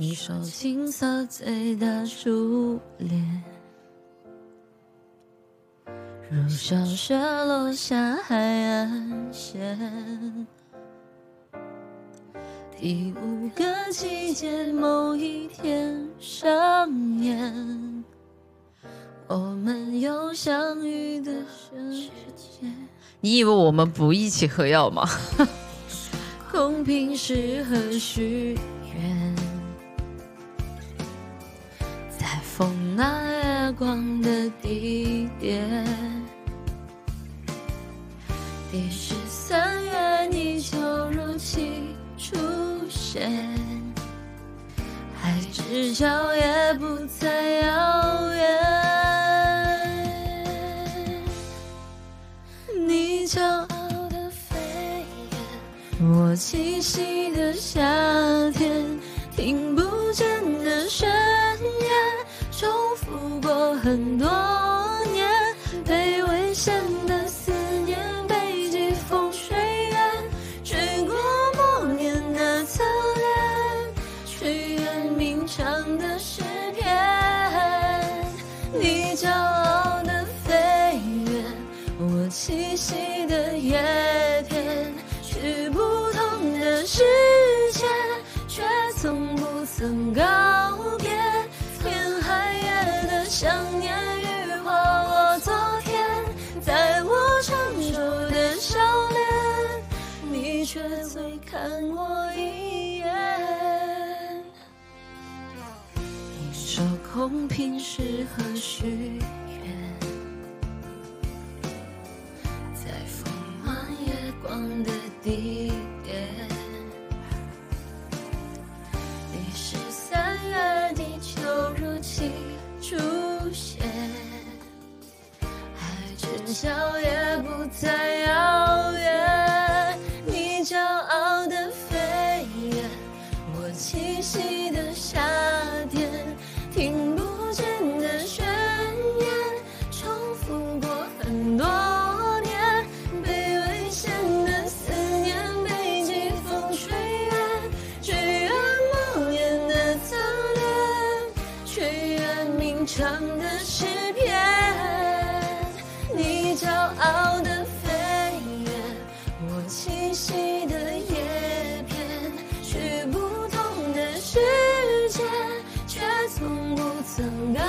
你手青涩最的初恋，如小雪落下海岸线。第五个季节某一天上演，我们有相遇的瞬间。你以为我们不一起喝药吗？公平适合许愿，风拿月光的地点。第十三月你就如期出现，海之角也不再遥远。你骄傲的飞远，我栖息的夏天，听不见的宣言，很多年，被危险的思念，被季风吹远，吹过默念的侧脸，吹远鸣唱的诗篇。你骄傲的飞远，我栖息的叶片，去不同的世界，却从不曾告看我一眼。你说空瓶适合许愿，在风满月光的地点。第十三月地球如期出现，海之角也不再遥唱的诗篇。你骄傲的飞远，我栖息的叶片，去不同的世界，却从不曾告